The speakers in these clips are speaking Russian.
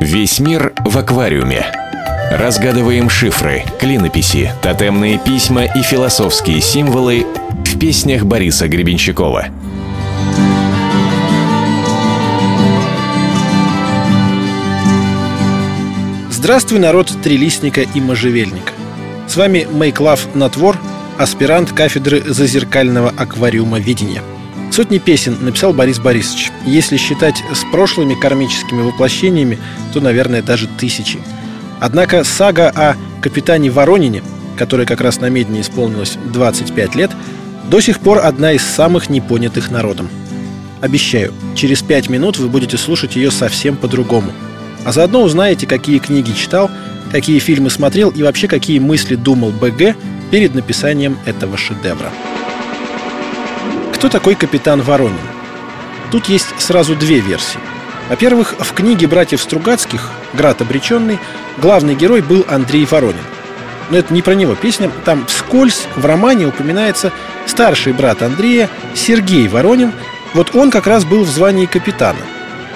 Весь мир в аквариуме. Разгадываем шифры, клинописи, тотемные письма и философские символы в песнях Бориса Гребенщикова. Здравствуй, народ трилистника и можжевельника. С вами Мейклав Натвор, аспирант кафедры зазеркального аквариума видения. Сотни песен написал Борис Борисович. Если считать с прошлыми кармическими воплощениями, то, наверное, даже тысячи. Однако сага о капитане Воронине, которой как раз на Медне исполнилось 25 лет, до сих пор одна из самых непонятых народом. Обещаю, через пять минут вы будете слушать ее совсем по-другому. А заодно узнаете, какие книги читал, какие фильмы смотрел и вообще какие мысли думал БГ перед написанием этого шедевра. Кто такой капитан Воронин? Тут есть сразу две версии. Во-первых, в книге братьев Стругацких «Град обреченный» главный герой был Андрей Воронин. Но это не про него песня. Там вскользь в романе упоминается старший брат Андрея Сергей Воронин. Вот он как раз был в звании капитана.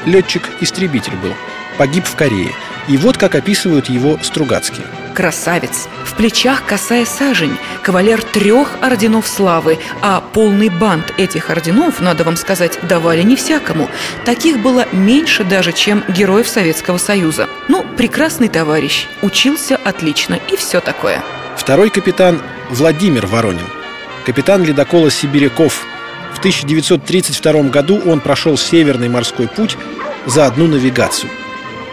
Летчик-истребитель был. Погиб в Корее. И вот как описывают его Стругацкие – красавец. В плечах косая сажень, кавалер трех орденов славы, а полный бант этих орденов, надо вам сказать, давали не всякому. Таких было меньше даже, чем героев Советского Союза. Ну, прекрасный товарищ, учился отлично и все такое. Второй капитан Владимир Воронин, капитан ледокола «Сибиряков». В 1932 году он прошел Северный морской путь за одну навигацию.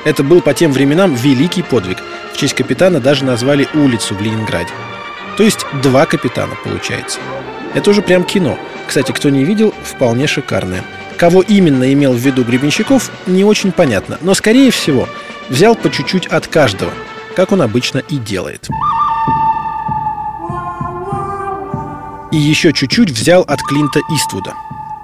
Это был по тем временам великий подвиг – в честь капитана даже назвали улицу в Ленинграде. То есть два капитана получается. Это уже прям кино. Кстати, кто не видел, вполне шикарное. Кого именно имел в виду Гребенщиков, не очень понятно. Но, скорее всего, взял по чуть-чуть от каждого, как он обычно и делает. И еще чуть-чуть взял от Клинта Иствуда.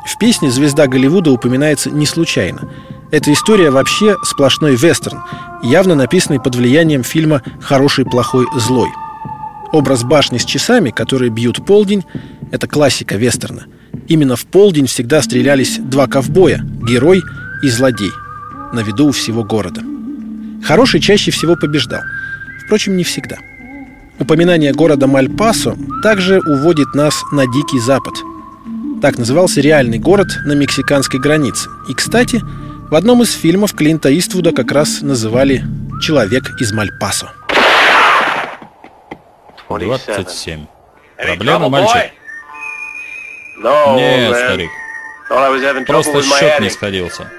В песне «Звезда Голливуда» упоминается не случайно. Эта история вообще сплошной вестерн, явно написанный под влиянием фильма «Хороший, плохой, злой». Образ башни с часами, которые бьют полдень, это классика вестерна. Именно в полдень всегда стрелялись два ковбоя – герой и злодей, на виду у всего города. Хороший чаще всего побеждал. Впрочем, не всегда. Упоминание города Мальпасо также уводит нас на Дикий Запад. Так назывался реальный город на мексиканской границе. И, кстати, в одном из фильмов Клинта Иствуда как раз называли «Человек из Мальпасо». 27. Проблема, мальчик? Нет, старик. Просто счет не сходился.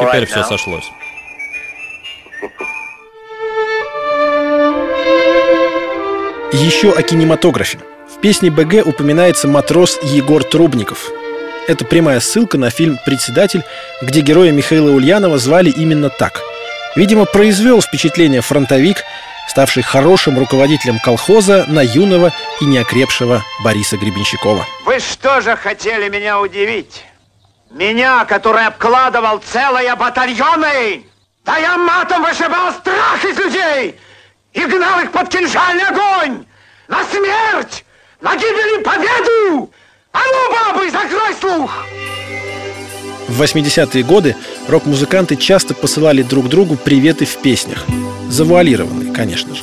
Теперь все сошлось. Еще о кинематографе. В песне БГ упоминается матрос Егор Трубников – это прямая ссылка на фильм «Председатель», где героя Михаила Ульянова звали именно так. Видимо, произвел впечатление фронтовик, ставший хорошим руководителем колхоза на юного и неокрепшего Бориса Гребенщикова. Вы что же хотели меня удивить? Меня, который обкладывал целые батальоны? Да я матом вышибал страх из людей и гнал их под кинжальный огонь! На смерть! На гибель и победу! А ну, бабы, закрой слух! В 80-е годы рок-музыканты часто посылали друг другу приветы в песнях. Завуалированные, конечно же.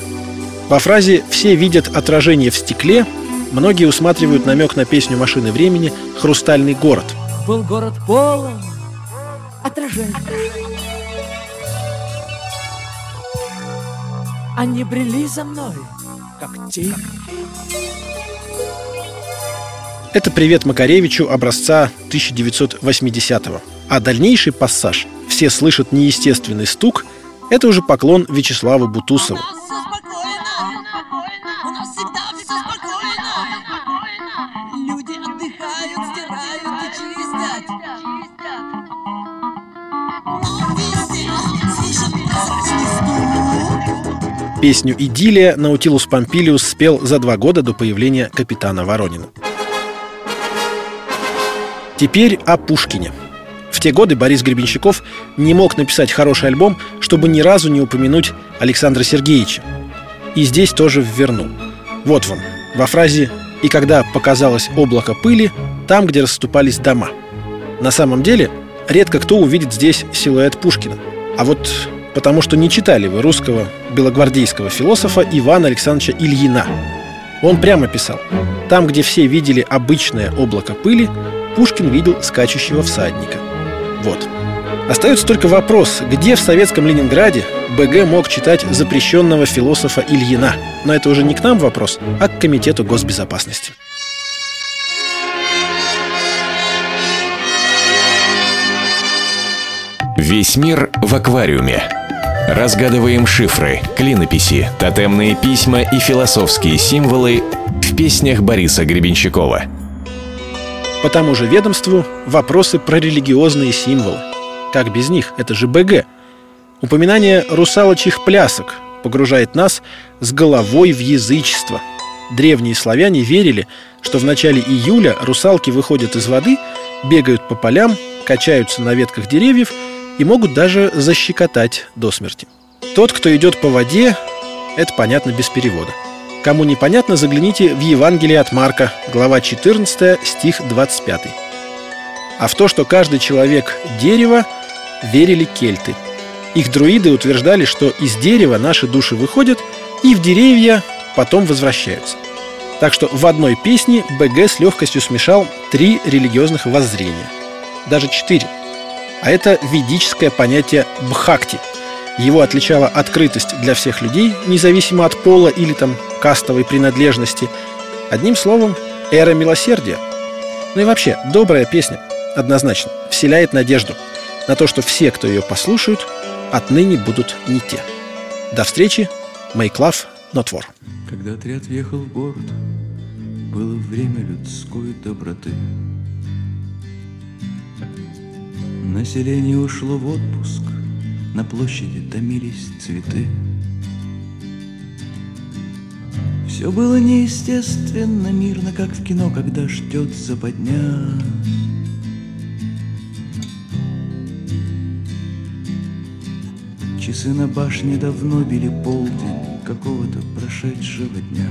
Во фразе «все видят отражение в стекле» многие усматривают намек на песню «Машины времени» «Хрустальный город». Был город полон отражений. Они брели за мной, как тень. Это привет Макаревичу образца 1980-го. А дальнейший пассаж «Все слышат неестественный стук» — это уже поклон Вячеславу Бутусову. Песню «Идиллия» Наутилус Помпилиус спел за два года до появления капитана Воронина. Теперь о Пушкине. В те годы Борис Гребенщиков не мог написать хороший альбом, чтобы ни разу не упомянуть Александра Сергеевича. И здесь тоже ввернул. Вот вам, во фразе «И когда показалось облако пыли, там, где расступались дома». На самом деле, редко кто увидит здесь силуэт Пушкина. А вот потому что не читали вы русского белогвардейского философа Ивана Александровича Ильина. Он прямо писал «Там, где все видели обычное облако пыли, Пушкин видел скачущего всадника». Вот. Остается только вопрос, где в советском Ленинграде БГ мог читать запрещенного философа Ильина. Но это уже не к нам вопрос, а к Комитету госбезопасности. Весь мир в аквариуме. Разгадываем шифры, клинописи, тотемные письма и философские символы в песнях Бориса Гребенщикова. По тому же ведомству вопросы про религиозные символы. Как без них? Это же БГ. Упоминание русалочьих плясок погружает нас с головой в язычество. Древние славяне верили, что в начале июля русалки выходят из воды, бегают по полям, качаются на ветках деревьев и могут даже защекотать до смерти. Тот, кто идет по воде, это понятно без перевода. Кому непонятно, загляните в Евангелие от Марка, глава 14, стих 25. А в то, что каждый человек – дерево, верили кельты. Их друиды утверждали, что из дерева наши души выходят и в деревья потом возвращаются. Так что в одной песне БГ с легкостью смешал три религиозных воззрения. Даже четыре – а это ведическое понятие бхакти. Его отличала открытость для всех людей, независимо от пола или там кастовой принадлежности. Одним словом, эра милосердия. Ну и вообще, добрая песня, однозначно, вселяет надежду на то, что все, кто ее послушают, отныне будут не те. До встречи, Make Love, Not War. Когда отряд въехал в город, было время людской доброты. Население ушло в отпуск, на площади томились цветы. Все было неестественно, мирно, как в кино, когда ждет западня. Часы на башне давно били полдень какого-то прошедшего дня.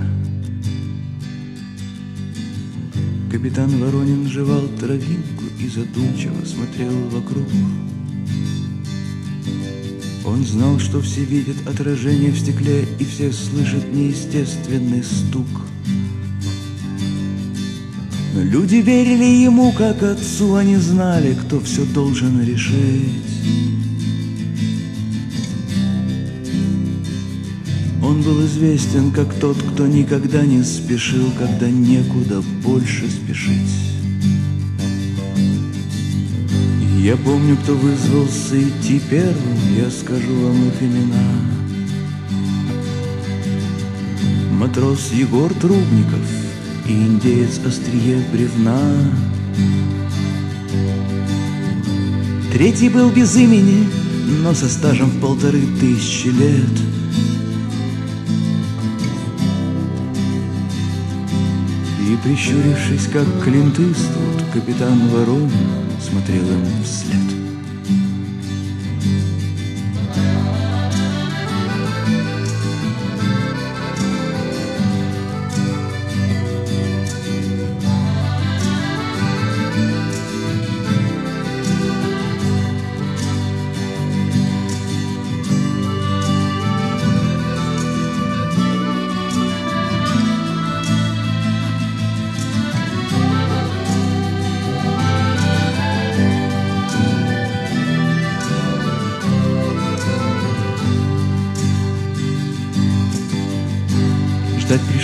Капитан Воронин жевал травинку и задумчиво смотрел вокруг. Он знал, что все видят отражение в стекле, и все слышат неестественный стук. Но люди верили ему, как отцу, они знали, кто все должен решить. Он был известен как тот, кто никогда не спешил, когда некуда больше спешить. Я помню, кто вызвался идти первым, я скажу вам их имена. Матрос Егор Трубников и индеец острие бревна. Третий был без имени, но со стажем в полторы тысячи лет. Прищурившись, как Клинт Иствуд, капитан Воронин смотрел им вслед.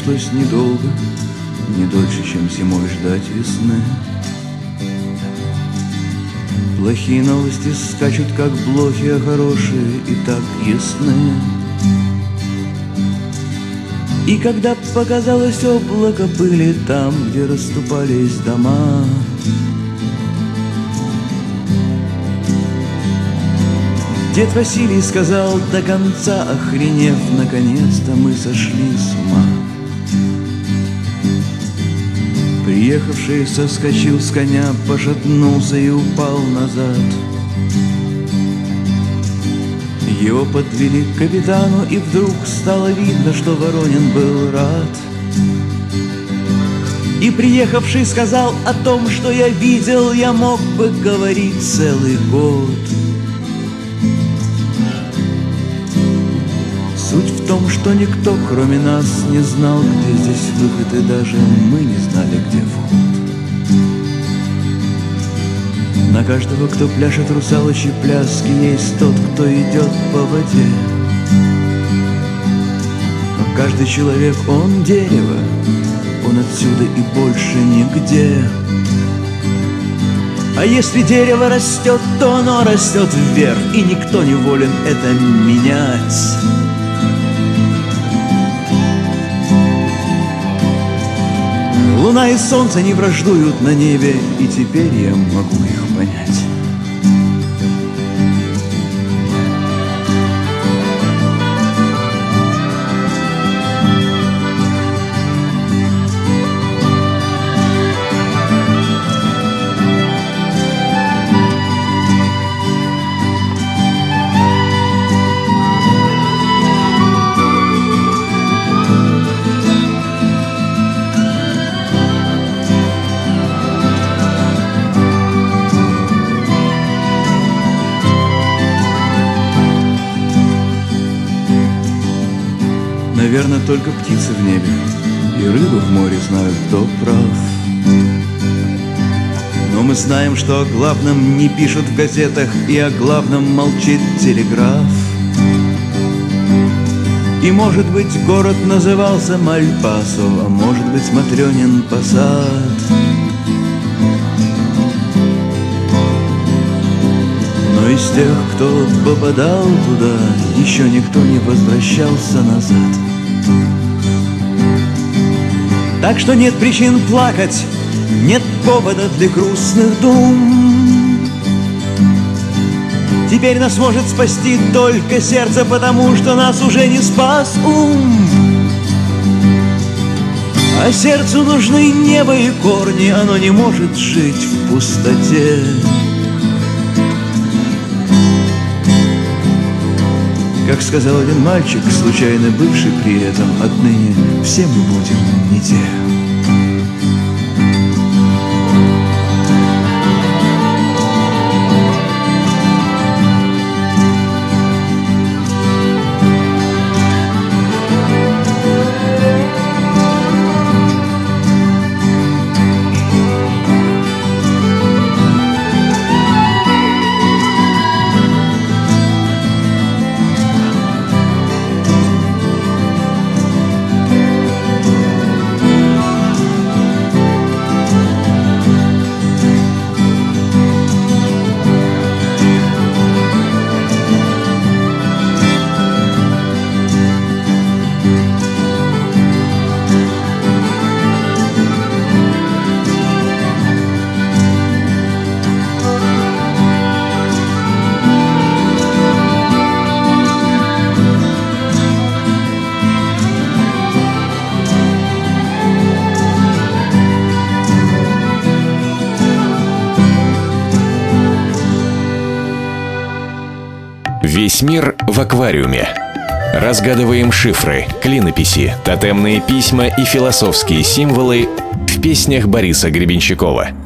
Пришлось недолго, не дольше, чем зимой ждать весны. Плохие новости скачут, как блохи, а хорошие и так ясны. И когда показалось облако пыли там, где расступались дома, Дед Василий сказал до конца, охренев, наконец-то мы сошли с ума. Приехавший соскочил с коня, пошатнулся и упал назад. Его подвели к капитану, и вдруг стало видно, что Воронин был рад. И приехавший сказал о том, что я видел, я мог бы говорить целый год. Что никто, кроме нас, не знал, где здесь выход, и даже мы не знали, где вход. На каждого, кто пляшет русалочьи пляски, есть тот, кто идет по воде. Но каждый человек, он дерево, он отсюда и больше нигде. А если дерево растет, то оно растет вверх, и никто не волен это менять. Луна и солнце не враждуют на небе, и теперь я могу их понять. Наверное, только птицы в небе и рыбы в море знают, кто прав. Но мы знаем, что о главном не пишут в газетах, и о главном молчит телеграф. И, может быть, город назывался Мальпасо, а может быть, Матрёнин посад. Но из тех, кто попадал туда, еще никто не возвращался назад. Так что нет причин плакать, нет повода для грустных дум. Теперь нас может спасти только сердце, потому что нас уже не спас ум. А сердцу нужны небо и корни, оно не может жить в пустоте. Как сказал один мальчик, случайно бывший при этом, отныне все мы будем не те. Весь мир в аквариуме. Разгадываем шифры, клинописи, тотемные письма и философские символы в песнях Бориса Гребенщикова –